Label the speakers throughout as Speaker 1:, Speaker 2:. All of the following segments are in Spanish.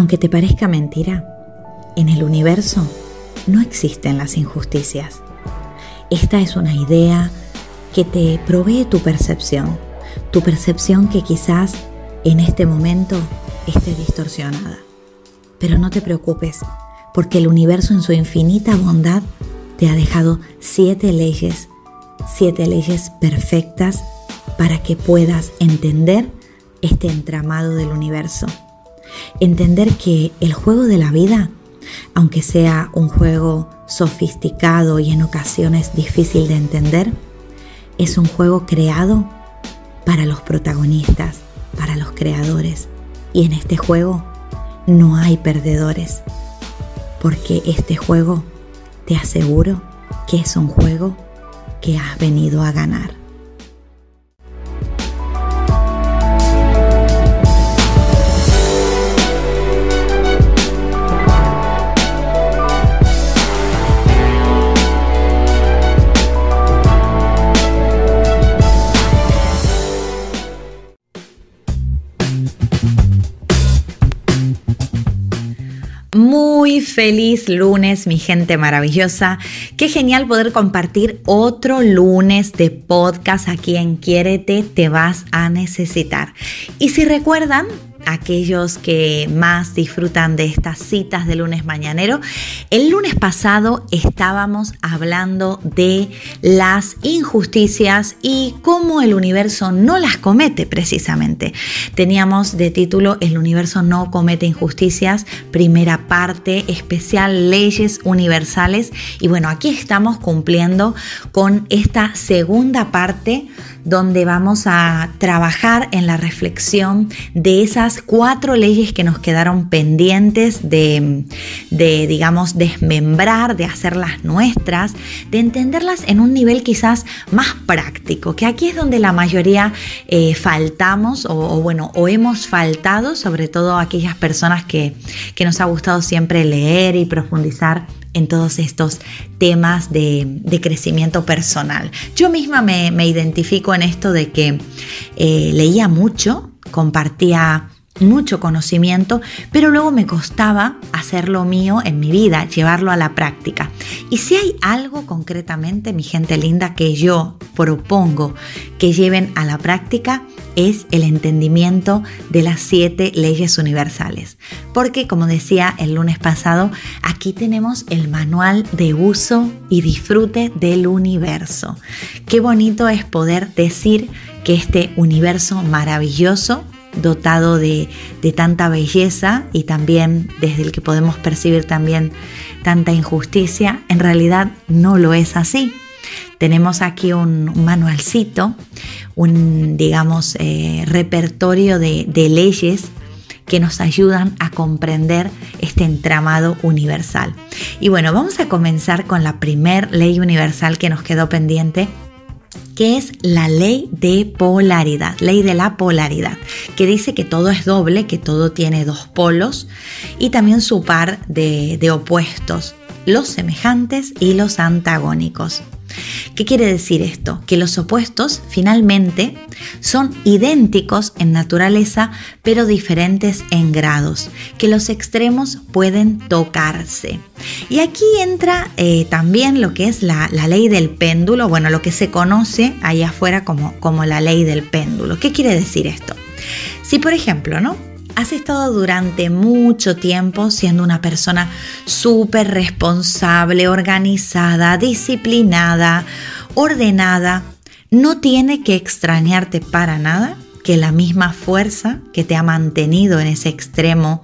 Speaker 1: Aunque te parezca mentira, en el universo no existen las injusticias. Esta es una idea que te provee tu percepción, tu percepción que quizás en este momento esté distorsionada. Pero no te preocupes, porque el universo en su infinita bondad te ha dejado siete leyes, siete leyes perfectas para que puedas entender este entramado del universo entender que el juego de la vida, aunque sea un juego sofisticado y en ocasiones difícil de entender, es un juego creado para los protagonistas, para los creadores. Y en este juego no hay perdedores, porque este juego, te aseguro que es un juego que has venido a ganar. Feliz lunes, mi gente maravillosa. Qué genial poder compartir otro lunes de podcast aquí en Quiérete, te vas a necesitar. Y si recuerdan, aquellos que más disfrutan de estas citas de lunes mañanero. El lunes pasado estábamos hablando de las injusticias y cómo el universo no las comete precisamente. Teníamos de título El universo no comete injusticias, primera parte especial, leyes universales. Y bueno, aquí estamos cumpliendo con esta segunda parte donde vamos a trabajar en la reflexión de esas cuatro leyes que nos quedaron pendientes de, digamos, desmembrar, de hacerlas nuestras, de entenderlas en un nivel quizás más práctico, que aquí es donde la mayoría eh, faltamos o, bueno, o hemos faltado, sobre todo aquellas personas que, que nos ha gustado siempre leer y profundizar en todos estos temas de, crecimiento personal. Yo misma me, identifico en esto de que eh, leía mucho, compartía mucho conocimiento, pero luego me costaba hacerlo mío en mi vida, llevarlo a la práctica. Y si hay algo concretamente, mi gente linda, que yo propongo que lleven a la práctica, es el entendimiento de las siete leyes universales. Porque, como decía el lunes pasado, aquí tenemos el manual de uso y disfrute del universo. Qué bonito es poder decir que este universo maravilloso dotado de, tanta belleza y también desde el que podemos percibir también tanta injusticia, en realidad no lo es así. Tenemos aquí un, manualcito, un, digamos, eh, repertorio de, leyes que nos ayudan a comprender este entramado universal. Y bueno, vamos a comenzar con la primer ley universal que nos quedó pendiente que es la ley de polaridad, ley de la polaridad, que dice que todo es doble, que todo tiene dos polos y también su par de opuestos, los semejantes y los antagónicos. ¿Qué quiere decir esto? Que los opuestos finalmente son idénticos en naturaleza, pero diferentes en grados, que los extremos pueden tocarse. Y aquí entra eh, también lo que es la, ley del péndulo, bueno, lo que se conoce allá afuera como, como la ley del péndulo. ¿Qué quiere decir esto? Si por ejemplo, ¿no? Has estado durante mucho tiempo siendo una persona súper responsable, organizada, disciplinada, ordenada, no tiene que extrañarte para nada que la misma fuerza que te ha mantenido en ese extremo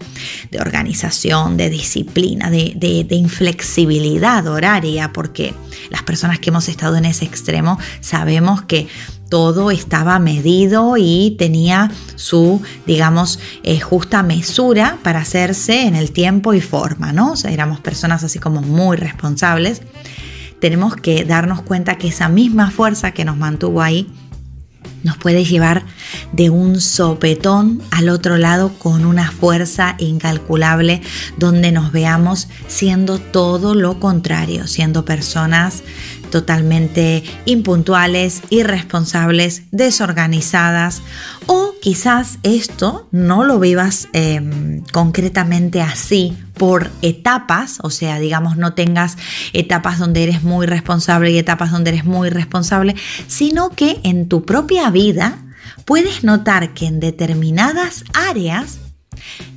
Speaker 1: de organización, de disciplina, de, inflexibilidad horaria, porque las personas que hemos estado en ese extremo sabemos que todo estaba medido y tenía su, digamos, eh, justa mesura para hacerse en el tiempo y forma, ¿no? O sea, éramos personas así como muy responsables. Tenemos que darnos cuenta que esa misma fuerza que nos mantuvo ahí nos puede llevar de un sopetón al otro lado con una fuerza incalculable donde nos veamos siendo todo lo contrario, siendo personas totalmente impuntuales, irresponsables, desorganizadas o quizás esto no lo vivas em, concretamente así por etapas, o sea, digamos, no tengas etapas donde eres muy responsable y etapas donde eres muy responsable, sino que en tu propia vida puedes notar que en determinadas áreas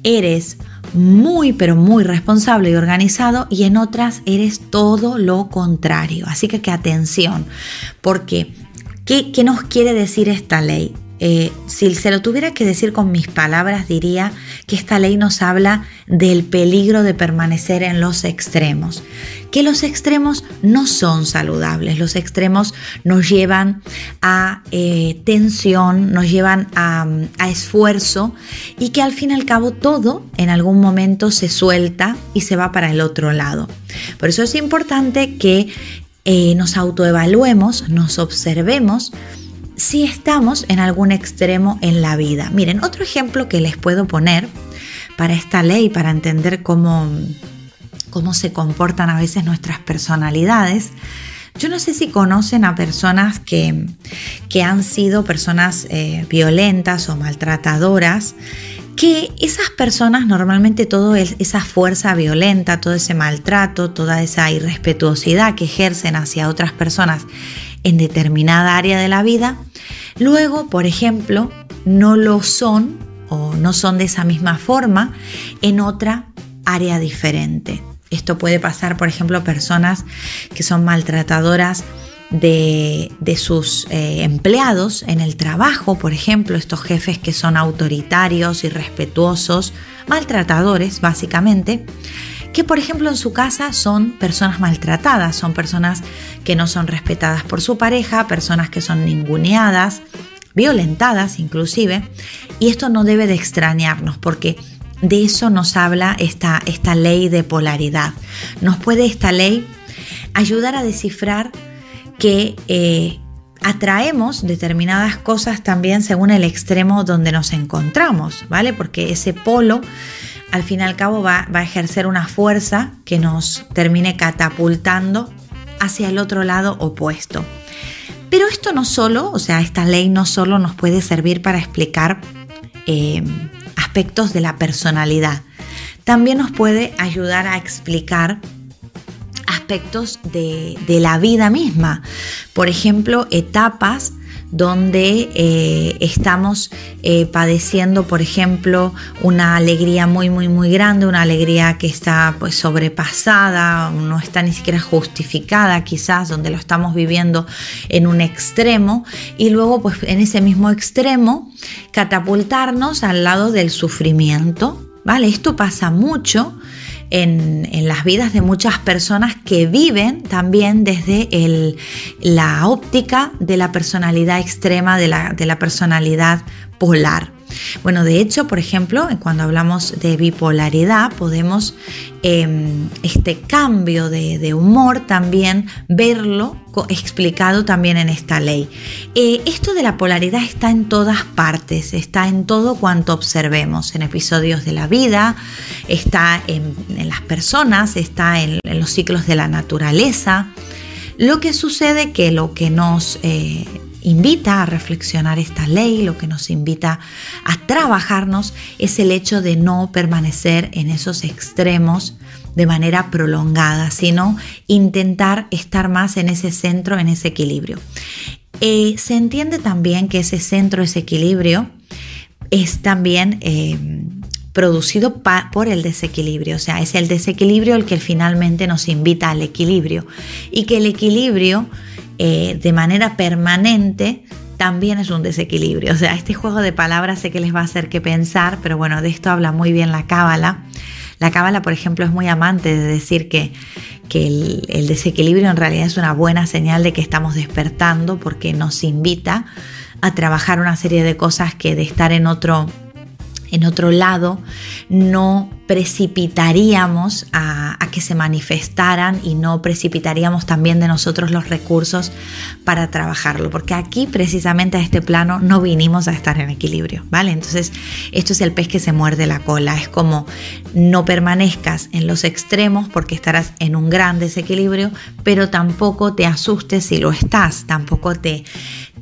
Speaker 1: eres muy pero muy responsable y organizado y en otras eres todo lo contrario. Así que que atención, porque ¿qué, qué nos quiere decir esta ley? Eh, si se lo tuviera que decir con mis palabras, diría que esta ley nos habla del peligro de permanecer en los extremos, que los extremos no son saludables, los extremos nos llevan a eh, tensión, nos llevan a, esfuerzo y que al fin y al cabo todo en algún momento se suelta y se va para el otro lado. Por eso es importante que eh, nos autoevaluemos, nos observemos, si estamos en algún extremo en la vida. Miren, otro ejemplo que les puedo poner para esta ley, para entender cómo, cómo se comportan a veces nuestras personalidades. Yo no sé si conocen a personas que, que han sido personas eh, violentas o maltratadoras, que esas personas normalmente toda esa fuerza violenta, todo ese maltrato, toda esa irrespetuosidad que ejercen hacia otras personas en determinada área de la vida, luego, por ejemplo, no lo son o no son de esa misma forma en otra área diferente. Esto puede pasar, por ejemplo, personas que son maltratadoras de, sus eh, empleados en el trabajo, por ejemplo, estos jefes que son autoritarios, irrespetuosos, maltratadores, básicamente que por ejemplo en su casa son personas maltratadas, son personas que no son respetadas por su pareja, personas que son ninguneadas, violentadas inclusive, y esto no debe de extrañarnos porque de eso nos habla esta, esta ley de polaridad. Nos puede esta ley ayudar a descifrar que eh, atraemos determinadas cosas también según el extremo donde nos encontramos, ¿vale? Porque ese polo al fin y al cabo va, a ejercer una fuerza que nos termine catapultando hacia el otro lado opuesto. Pero esto no solo, o sea, esta ley no solo nos puede servir para explicar eh, aspectos de la personalidad, también nos puede ayudar a explicar aspectos de, de la vida misma. Por ejemplo, etapas donde eh, estamos eh, padeciendo, por ejemplo, una alegría muy, muy, muy grande, una alegría que está pues sobrepasada, no está ni siquiera justificada quizás, donde lo estamos viviendo en un extremo y luego pues en ese mismo extremo catapultarnos al lado del sufrimiento, ¿vale? Esto pasa mucho en, las vidas de muchas personas que viven también desde la óptica de la personalidad extrema, de la, de la personalidad polar. Bueno, de hecho, por ejemplo, cuando hablamos de bipolaridad, podemos em, este cambio de, humor también verlo explicado también en esta ley. Eh, esto de la polaridad está en todas partes, está en todo cuanto observemos, en episodios de la vida, está en, las personas, está en, los ciclos de la naturaleza. Lo que sucede que lo que nos eh, invita a reflexionar esta ley, lo que nos invita a trabajarnos es el hecho de no permanecer en esos extremos de manera prolongada, sino intentar estar más en ese centro, en ese equilibrio. Eh, se entiende también que ese centro, ese equilibrio, es también eh, producido por el desequilibrio. O sea, es el desequilibrio el que finalmente nos invita al equilibrio. Y que el equilibrio eh, de manera permanente también es un desequilibrio. O sea, este juego de palabras sé que les va a hacer que pensar, pero bueno, de esto habla muy bien la cábala. La cábala, por ejemplo, es muy amante de decir que, que el, el, desequilibrio en realidad es una buena señal de que estamos despertando porque nos invita a trabajar una serie de cosas que de estar en otro en otro lado, no precipitaríamos a, que se manifestaran y no precipitaríamos también de nosotros los recursos para trabajarlo, porque aquí precisamente a este plano no vinimos a estar en equilibrio, ¿vale? Entonces, esto es el pez que se muerde la cola, es como no permanezcas en los extremos porque estarás en un gran desequilibrio, pero tampoco te asustes si lo estás, tampoco te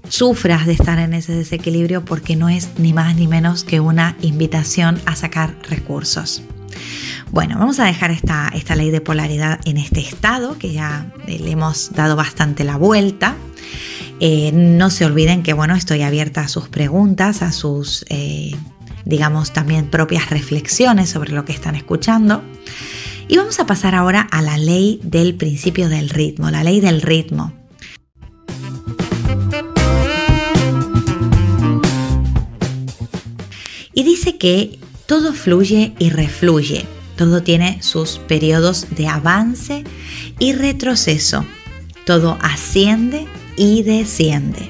Speaker 1: sufras de estar en ese desequilibrio porque no es ni más ni menos que una invitación a sacar recursos. Bueno, vamos a dejar esta, esta ley de polaridad en este estado, que ya eh, le hemos dado bastante la vuelta. Eh, no se olviden que, bueno, estoy abierta a sus preguntas, a sus, eh, digamos, también propias reflexiones sobre lo que están escuchando. Y vamos a pasar ahora a la ley del principio del ritmo, la ley del ritmo. Y dice que todo fluye y refluye, todo tiene sus periodos de avance y retroceso, todo asciende y desciende.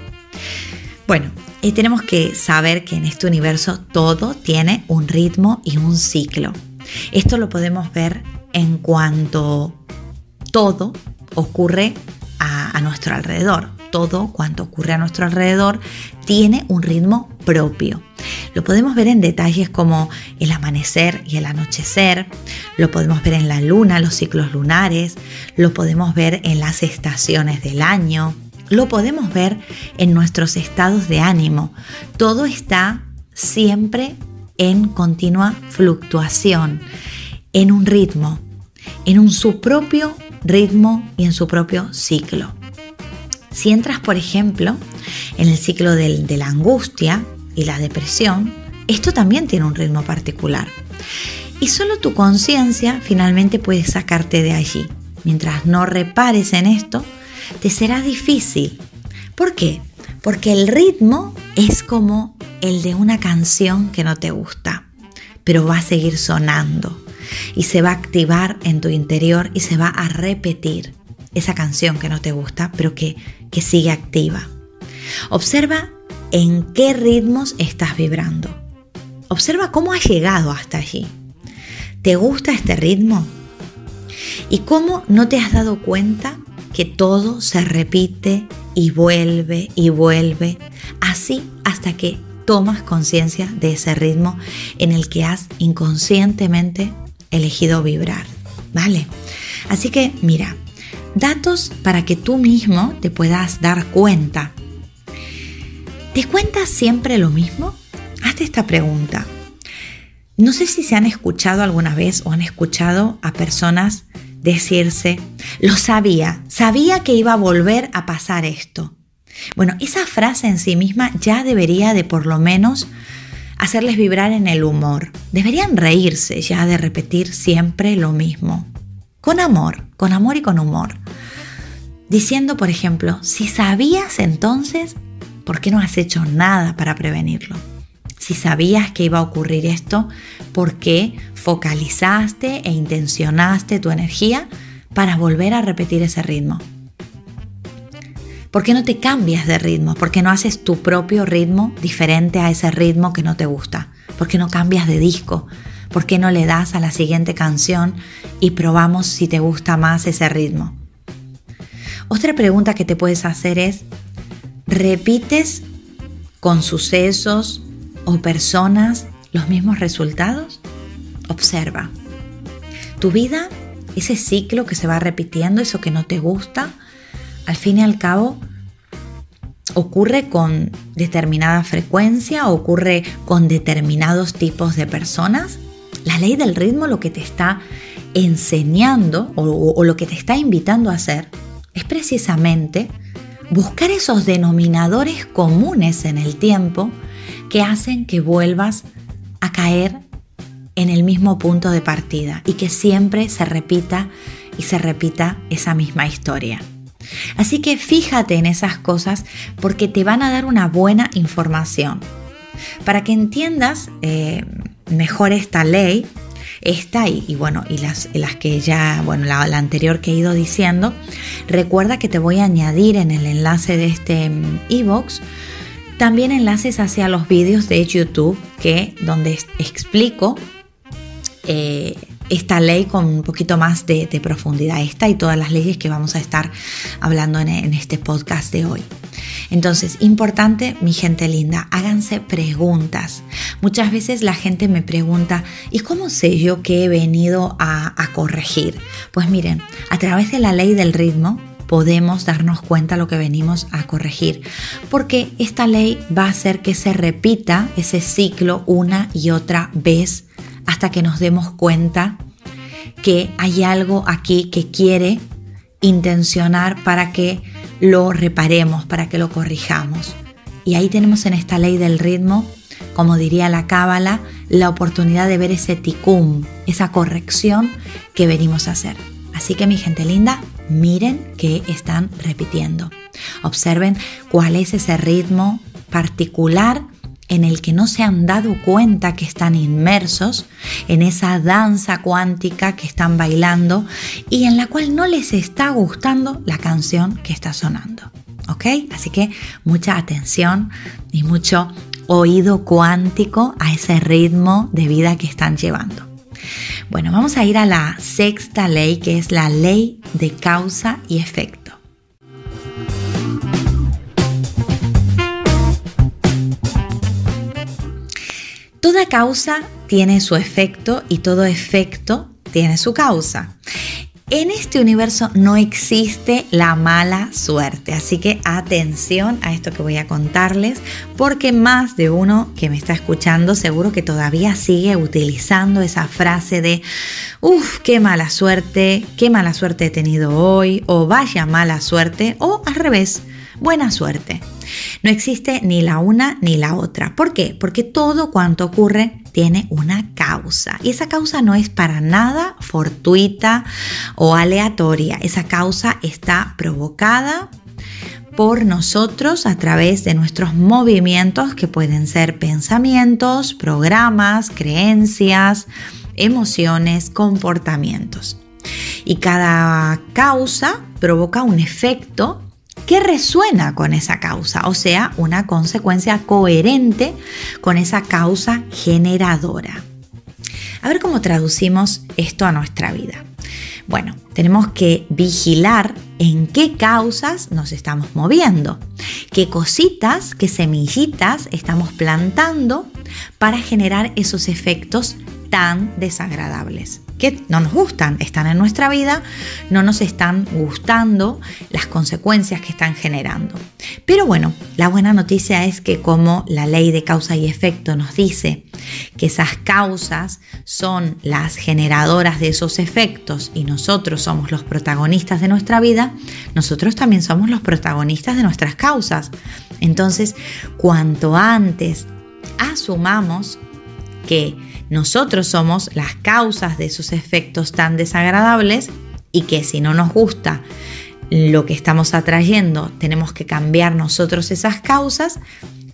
Speaker 1: Bueno, y tenemos que saber que en este universo todo tiene un ritmo y un ciclo. Esto lo podemos ver en cuanto todo ocurre a, a nuestro alrededor. Todo cuanto ocurre a nuestro alrededor tiene un ritmo propio. Lo podemos ver en detalles como el amanecer y el anochecer, lo podemos ver en la luna, los ciclos lunares, lo podemos ver en las estaciones del año, lo podemos ver en nuestros estados de ánimo. Todo está siempre en continua fluctuación, en un ritmo, en un su propio ritmo y en su propio ciclo. Si entras, por ejemplo, en el ciclo de la angustia, y la depresión, esto también tiene un ritmo particular. Y solo tu conciencia finalmente puede sacarte de allí. Mientras no repares en esto, te será difícil. ¿Por qué? Porque el ritmo es como el de una canción que no te gusta, pero va a seguir sonando y se va a activar en tu interior y se va a repetir esa canción que no te gusta, pero que, que sigue activa. Observa en qué ritmos estás vibrando. Observa cómo has llegado hasta allí. ¿Te gusta este ritmo? ¿Y cómo no te has dado cuenta que todo se repite y vuelve y vuelve, así hasta que tomas conciencia de ese ritmo en el que has inconscientemente elegido vibrar? ¿Vale? Así que mira, datos para que tú mismo te puedas dar cuenta ¿Te cuentas siempre lo mismo? Hazte esta pregunta. No sé si se han escuchado alguna vez o han escuchado a personas decirse, lo sabía, sabía que iba a volver a pasar esto. Bueno, esa frase en sí misma ya debería de por lo menos hacerles vibrar en el humor. Deberían reírse ya de repetir siempre lo mismo. Con amor, con amor y con humor. Diciendo, por ejemplo, si sabías entonces ¿por qué no has hecho nada para prevenirlo? Si sabías que iba a ocurrir esto, ¿por qué focalizaste e intencionaste tu energía para volver a repetir ese ritmo? ¿Por qué no te cambias de ritmo? ¿Por qué no haces tu propio ritmo diferente a ese ritmo que no te gusta? ¿Por qué no cambias de disco? ¿Por qué no le das a la siguiente canción y probamos si te gusta más ese ritmo? Otra pregunta que te puedes hacer es, ¿Repites con sucesos o personas los mismos resultados? Observa. Tu vida, ese ciclo que se va repitiendo, eso que no te gusta, al fin y al cabo ocurre con determinada frecuencia, ocurre con determinados tipos de personas. La ley del ritmo lo que te está enseñando o, lo que te está invitando a hacer es precisamente buscar esos denominadores comunes en el tiempo que hacen que vuelvas a caer en el mismo punto de partida y que siempre se repita y se repita esa misma historia. Así que fíjate en esas cosas porque te van a dar una buena información. Para que entiendas eh, mejor esta ley, esta y, bueno, y las, las, que ya, bueno, la, anterior que he ido diciendo, recuerda que te voy a añadir en el enlace de este mm, e-box también enlaces hacia los vídeos de YouTube que donde explico eh, esta ley con un poquito más de, profundidad, esta y todas las leyes que vamos a estar hablando en este podcast de hoy. Entonces, importante, mi gente linda, háganse preguntas. Muchas veces la gente me pregunta, ¿y cómo sé yo que he venido a, corregir? Pues miren, a través de la ley del ritmo, podemos darnos cuenta lo que venimos a corregir, porque esta ley va a hacer que se repita ese ciclo una y otra vez hasta que nos demos cuenta que hay algo aquí que quiere intencionar para que lo reparemos, para que lo corrijamos. Y ahí tenemos en esta ley del ritmo, como diría la cábala, la oportunidad de ver ese ticum, esa corrección que venimos a hacer. Así que mi gente linda, miren qué están repitiendo. Observen cuál es ese ritmo particular en el que no se han dado cuenta que están inmersos en esa danza cuántica que están bailando y en la cual no les está gustando la canción que está sonando. ¿Ok? Así que mucha atención y mucho oído cuántico a ese ritmo de vida que están llevando. Bueno, vamos a ir a la sexta ley que es la ley de causa y efecto. Toda causa tiene su efecto y todo efecto tiene su causa. En este universo no existe la mala suerte, así que atención a esto que voy a contarles, porque más de uno que me está escuchando seguro que todavía sigue utilizando esa frase de, uff, qué mala suerte, qué mala suerte he tenido hoy, o vaya mala suerte, o al revés, buena suerte. No existe ni la una ni la otra. ¿Por qué? Porque todo cuanto ocurre tiene una causa. Y esa causa no es para nada fortuita o aleatoria. Esa causa está provocada por nosotros a través de nuestros movimientos que pueden ser pensamientos, programas, creencias, emociones, comportamientos. Y cada causa provoca un efecto que resuena con esa causa, o sea, una consecuencia coherente con esa causa generadora. A ver cómo traducimos esto a nuestra vida. Bueno, tenemos que vigilar en qué causas nos estamos moviendo, qué cositas, qué semillitas estamos plantando para generar esos efectos tan desagradables que no nos gustan, están en nuestra vida, no nos están gustando las consecuencias que están generando. Pero bueno, la buena noticia es que como la ley de causa y efecto nos dice que esas causas son las generadoras de esos efectos y nosotros somos los protagonistas de nuestra vida, nosotros también somos los protagonistas de nuestras causas. Entonces, cuanto antes asumamos que nosotros somos las causas de esos efectos tan desagradables y que si no nos gusta lo que estamos atrayendo, tenemos que cambiar nosotros esas causas.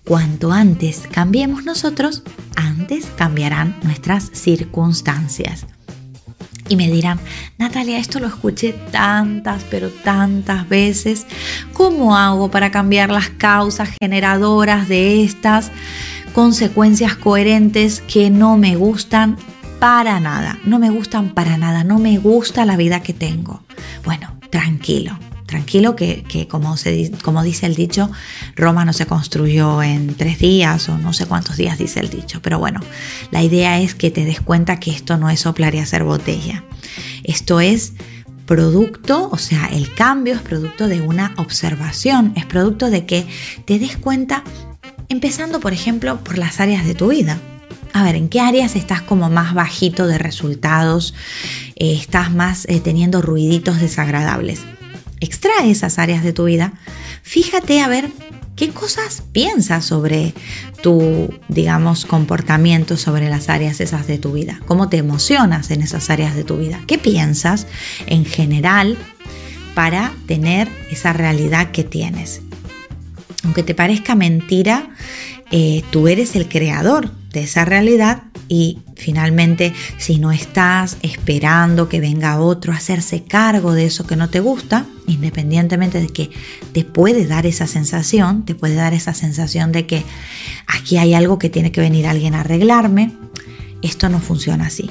Speaker 1: Cuanto antes cambiemos nosotros, antes cambiarán nuestras circunstancias. Y me dirán, Natalia, esto lo escuché tantas, pero tantas veces. ¿Cómo hago para cambiar las causas generadoras de estas? Consecuencias coherentes que no me gustan para nada, no me gustan para nada, no me gusta la vida que tengo. Bueno, tranquilo, tranquilo que, como, se, como dice el dicho, Roma no se construyó en tres días o no sé cuántos días dice el dicho, pero bueno, la idea es que te des cuenta que esto no es soplar y hacer botella, esto es producto, o sea, el cambio es producto de una observación, es producto de que te des cuenta Empezando, por ejemplo, por las áreas de tu vida. A ver, ¿en qué áreas estás como más bajito de resultados? Eh, ¿Estás más eh, teniendo ruiditos desagradables? Extrae esas áreas de tu vida. Fíjate a ver ¿Qué cosas piensas sobre tu, digamos, comportamiento sobre las áreas esas de tu vida? ¿Cómo te emocionas en esas áreas de tu vida? ¿Qué piensas en general para tener esa realidad que tienes? Aunque te parezca mentira, eh, tú eres el creador de esa realidad y finalmente si no estás esperando que venga otro a hacerse cargo de eso que no te gusta, independientemente de que te puede dar esa sensación, te puede dar esa sensación de que aquí hay algo que tiene que venir alguien a arreglarme, esto no funciona así.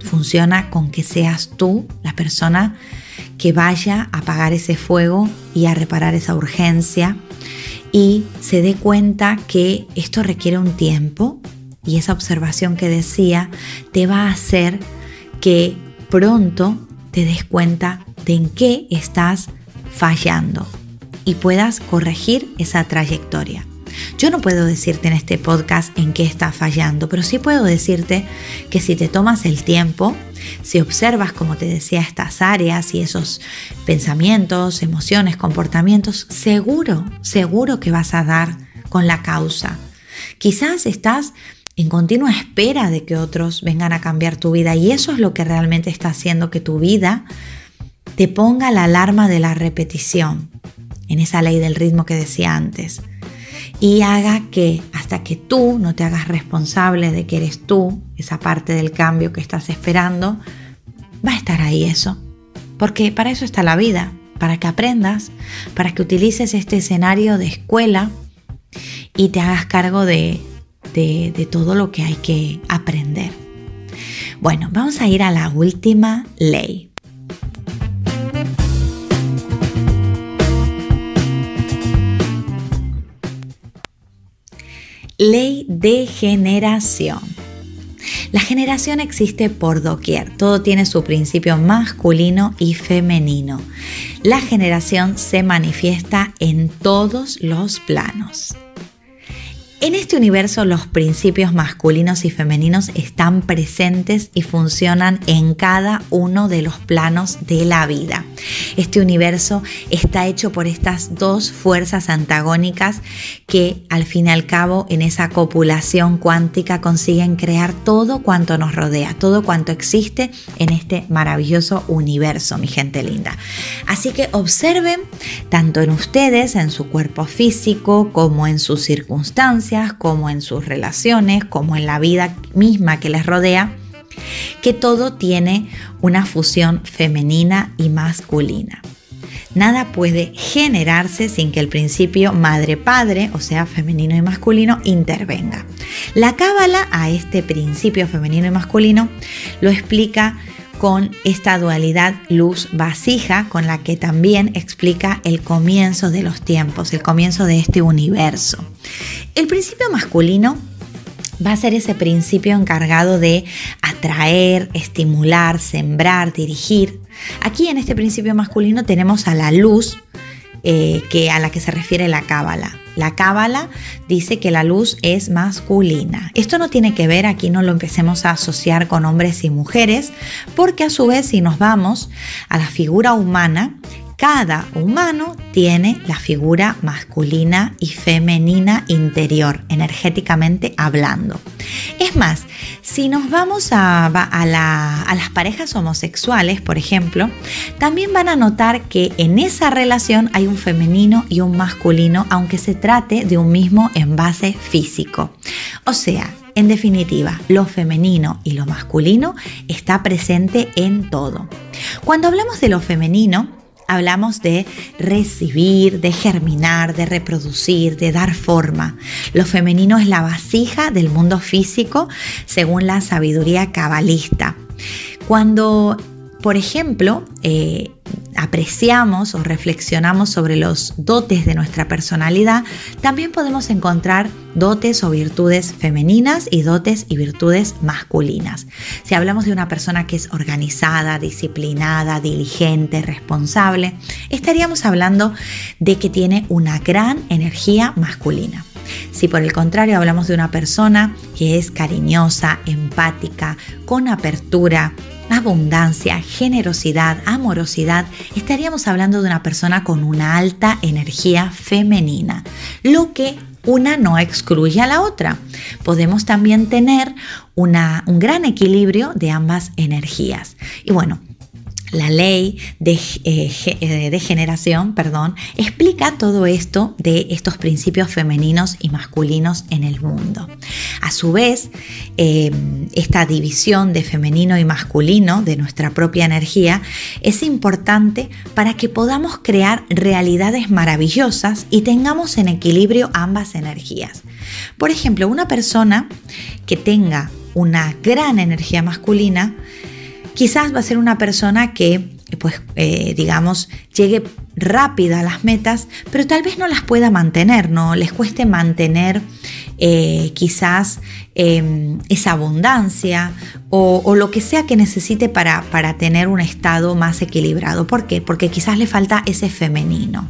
Speaker 1: Funciona con que seas tú la persona que vaya a apagar ese fuego y a reparar esa urgencia y se dé cuenta que esto requiere un tiempo y esa observación que decía te va a hacer que pronto te des cuenta de en qué estás fallando y puedas corregir esa trayectoria. Yo no puedo decirte en este podcast en qué estás fallando, pero sí puedo decirte que si te tomas el tiempo, si observas, como te decía, estas áreas y esos pensamientos, emociones, comportamientos, seguro, seguro que vas a dar con la causa. Quizás estás en continua espera de que otros vengan a cambiar tu vida y eso es lo que realmente está haciendo que tu vida te ponga la alarma de la repetición en esa ley del ritmo que decía antes y haga que hasta que tú no te hagas responsable de que eres tú, esa parte del cambio que estás esperando, va a estar ahí eso. Porque para eso está la vida, para que aprendas, para que utilices este escenario de escuela y te hagas cargo de, de, todo lo que hay que aprender. Bueno, vamos a ir a la última ley. Ley de generación. La generación existe por doquier, todo tiene su principio masculino y femenino. La generación se manifiesta en todos los planos. En este universo los principios masculinos y femeninos están presentes y funcionan en cada uno de los planos de la vida. Este universo está hecho por estas dos fuerzas antagónicas que al fin y al cabo en esa copulación cuántica consiguen crear todo cuanto nos rodea, todo cuanto existe en este maravilloso universo, mi gente linda. Así que observen tanto en ustedes, en su cuerpo físico, como en sus circunstancias, como en sus relaciones, como en la vida misma que les rodea, que todo tiene una fusión femenina y masculina. Nada puede generarse sin que el principio madre-padre, o sea, femenino y masculino, intervenga. La cábala a este principio femenino y masculino lo explica con esta dualidad luz-vasija con la que también explica el comienzo de los tiempos, el comienzo de este universo. El principio masculino va a ser ese principio encargado de atraer, estimular, sembrar, dirigir. Aquí en este principio masculino tenemos a la luz, eh, que a la que se refiere la cábala. La cábala dice que la luz es masculina. Esto no tiene que ver, aquí no lo empecemos a asociar con hombres y mujeres, porque a su vez si nos vamos a la figura humana, cada humano tiene la figura masculina y femenina interior, energéticamente hablando. Es más, si nos vamos a, las parejas homosexuales, por ejemplo, también van a notar que en esa relación hay un femenino y un masculino, aunque se trate de un mismo envase físico. O sea, en definitiva, lo femenino y lo masculino está presente en todo. Cuando hablamos de lo femenino, hablamos de recibir, de germinar, de reproducir, de dar forma. Lo femenino es la vasija del mundo físico según la sabiduría cabalista. Cuando, por ejemplo, eh, apreciamos o reflexionamos sobre los dotes de nuestra personalidad, también podemos encontrar dotes o virtudes femeninas y dotes y virtudes masculinas. Si hablamos de una persona que es organizada, disciplinada, diligente, responsable, estaríamos hablando de que tiene una gran energía masculina. Si por el contrario hablamos de una persona que es cariñosa, empática, con apertura, abundancia, generosidad, amorosidad, estaríamos hablando de una persona con una alta energía femenina, lo que una no excluye a la otra. Podemos también tener una, un gran equilibrio de ambas energías. Y bueno, la ley de, eh, eh, de, generación, perdón, explica todo esto de estos principios femeninos y masculinos en el mundo. A su vez, eh, esta división de femenino y masculino de nuestra propia energía es importante para que podamos crear realidades maravillosas y tengamos en equilibrio ambas energías. Por ejemplo, una persona que tenga una gran energía masculina, quizás va a ser una persona que, pues, eh, digamos, llegue rápida a las metas, pero tal vez no las pueda mantener, ¿no? Les cueste mantener eh, quizás em, esa abundancia o, lo que sea que necesite para, para tener un estado más equilibrado. ¿Por qué? Porque quizás le falta ese femenino.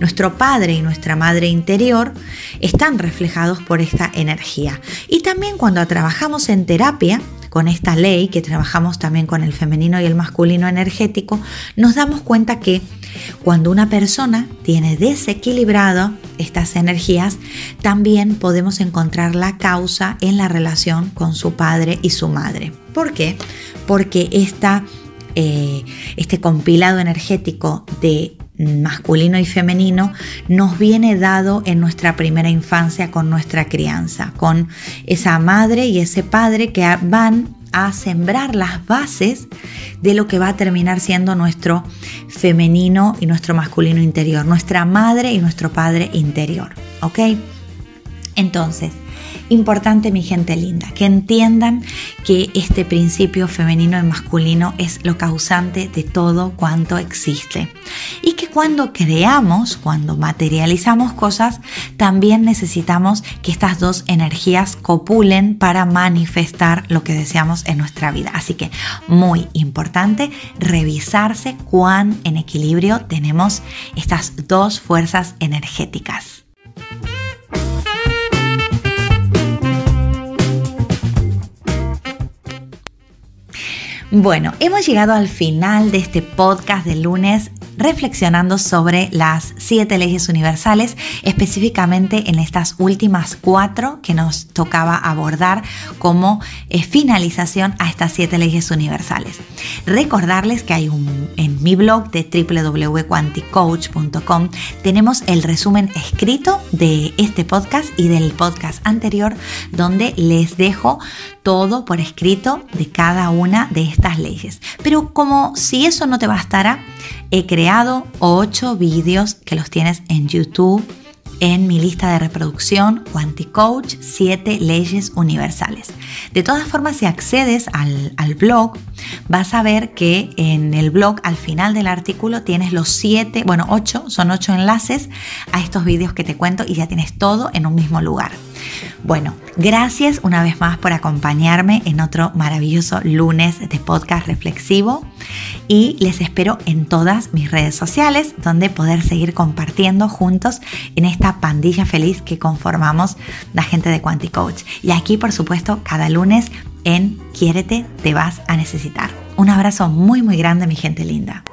Speaker 1: Nuestro padre y nuestra madre interior están reflejados por esta energía. Y también cuando trabajamos en terapia, con esta ley, que trabajamos también con el femenino y el masculino energético, nos damos cuenta que cuando una persona tiene desequilibrado estas energías, también podemos encontrar la causa en la relación con su padre y su madre. ¿Por qué? Porque eh, este compilado energético de masculino y femenino nos viene dado en nuestra primera infancia con nuestra crianza, con esa madre y ese padre que van a sembrar las bases de lo que va a terminar siendo nuestro femenino y nuestro masculino interior, nuestra madre y nuestro padre interior, ¿ok? Entonces, Importante, mi gente linda, que entiendan que este principio femenino y masculino es lo causante de todo cuanto existe. Y que cuando creamos, cuando materializamos cosas, también necesitamos que estas dos energías copulen para manifestar lo que deseamos en nuestra vida. Así que muy importante revisarse cuán en equilibrio tenemos estas dos fuerzas energéticas. Bueno, hemos llegado al final de este podcast de lunes reflexionando sobre las siete leyes universales, específicamente en estas últimas cuatro que nos tocaba abordar como eh, finalización a estas siete leyes universales. Recordarles que hay un, en mi blog de www.quanticoach.com tenemos el resumen escrito de este podcast y del podcast anterior donde les dejo todo por escrito de cada una de estas leyes. Pero como si eso no te bastara, he creado ocho vídeos que los tienes en YouTube en mi lista de reproducción Quanticoach 7 leyes universales. De todas formas, si accedes al, al, blog, vas a ver que en el blog al final del artículo tienes los 7, bueno, 8, son 8 enlaces a estos vídeos que te cuento y ya tienes todo en un mismo lugar. Bueno, gracias una vez más por acompañarme en otro maravilloso lunes de podcast reflexivo y les espero en todas mis redes sociales donde poder seguir compartiendo juntos en esta pandilla feliz que conformamos la gente de Quanticoach. Y aquí, por supuesto, cada lunes en Quiérete, te vas a necesitar. Un abrazo muy muy grande, mi gente linda.